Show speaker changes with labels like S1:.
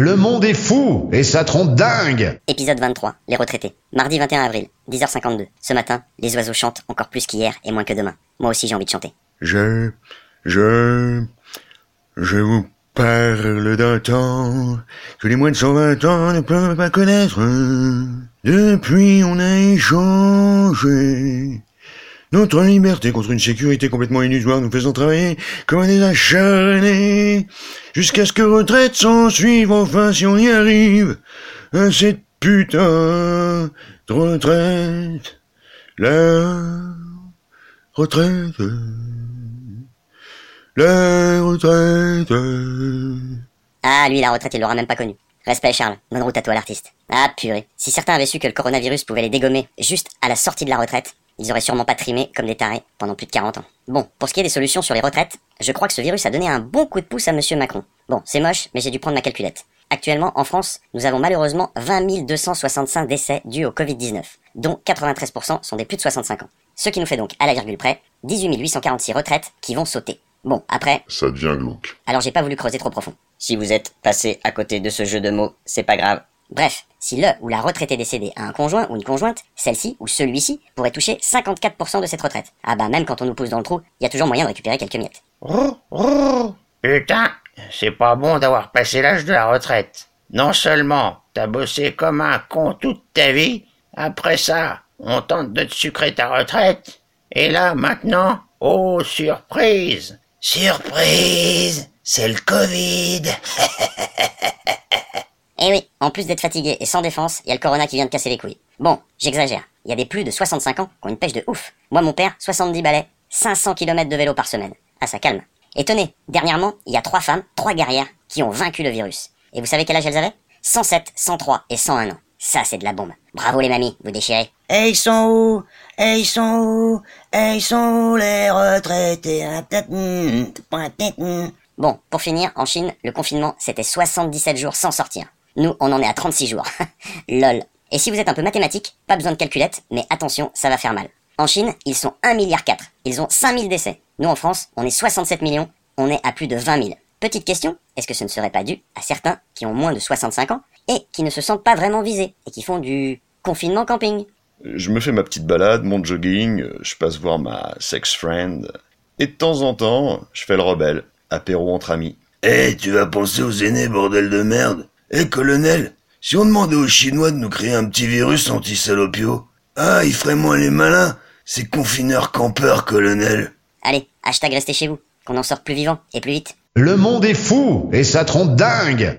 S1: Le monde est fou et ça trompe dingue
S2: Épisode 23, les retraités. Mardi 21 avril, 10h52. Ce matin, les oiseaux chantent encore plus qu'hier et moins que demain. Moi aussi j'ai envie de chanter.
S3: Je, je, je vous parle d'un temps que les moins de 120 ans ne peuvent pas connaître. Depuis, on a échangé notre liberté contre une sécurité complètement illusoire, nous faisant travailler comme des acharnés, jusqu'à ce que retraite s'en suive, enfin si on y arrive, à cette putain de retraite, la retraite, la retraite.
S2: Ah, lui, la retraite, il l'aura même pas connu. Respect, Charles. Bonne route à toi, l'artiste. Ah, purée. Si certains avaient su que le coronavirus pouvait les dégommer juste à la sortie de la retraite, ils auraient sûrement pas trimé comme des tarés pendant plus de 40 ans. Bon, pour ce qui est des solutions sur les retraites, je crois que ce virus a donné un bon coup de pouce à monsieur Macron. Bon, c'est moche, mais j'ai dû prendre ma calculette. Actuellement, en France, nous avons malheureusement 20 265 décès dus au Covid-19, dont 93% sont des plus de 65 ans. Ce qui nous fait donc, à la virgule près, 18 846 retraites qui vont sauter. Bon, après,
S3: Ça devient glauque.
S2: alors j'ai pas voulu creuser trop profond. Si vous êtes passé à côté de ce jeu de mots, c'est pas grave. Bref, si le ou la retraitée décédée a un conjoint ou une conjointe, celle-ci ou celui-ci pourrait toucher 54% de cette retraite. Ah bah même quand on nous pousse dans le trou, il y a toujours moyen de récupérer quelques miettes.
S4: Putain, c'est pas bon d'avoir passé l'âge de la retraite. Non seulement t'as bossé comme un con toute ta vie, après ça, on tente de te sucrer ta retraite, et là maintenant, oh surprise Surprise C'est le Covid
S2: Eh oui, en plus d'être fatigué et sans défense, il y a le corona qui vient de casser les couilles. Bon, j'exagère. Il y a des plus de 65 ans qui ont une pêche de ouf. Moi, mon père, 70 balais, 500 km de vélo par semaine. Ah, ça calme. Et tenez, dernièrement, il y a trois femmes, trois guerrières, qui ont vaincu le virus. Et vous savez quel âge elles avaient? 107, 103 et 101 ans. Ça, c'est de la bombe. Bravo les mamies, vous déchirez.
S5: Et ils sont où? Et ils sont où? Et ils sont où les retraités.
S2: Bon, pour finir, en Chine, le confinement, c'était 77 jours sans sortir. Nous, on en est à 36 jours. Lol. Et si vous êtes un peu mathématique, pas besoin de calculette, mais attention, ça va faire mal. En Chine, ils sont 1 milliard 4. Ils ont 5000 décès. Nous, en France, on est 67 millions. On est à plus de 20 000. Petite question, est-ce que ce ne serait pas dû à certains qui ont moins de 65 ans et qui ne se sentent pas vraiment visés et qui font du confinement camping?
S3: Je me fais ma petite balade, mon jogging, je passe voir ma sex friend, et de temps en temps, je fais le rebelle, apéro entre amis.
S6: Eh, tu vas penser aux aînés, bordel de merde. Eh, colonel, si on demandait aux Chinois de nous créer un petit virus anti-salopio, ah, ils feraient moins les malins, ces confineurs campeurs, colonel.
S2: Allez, hashtag restez chez vous, qu'on en sorte plus vivant et plus vite.
S1: Le monde est fou et ça trompe dingue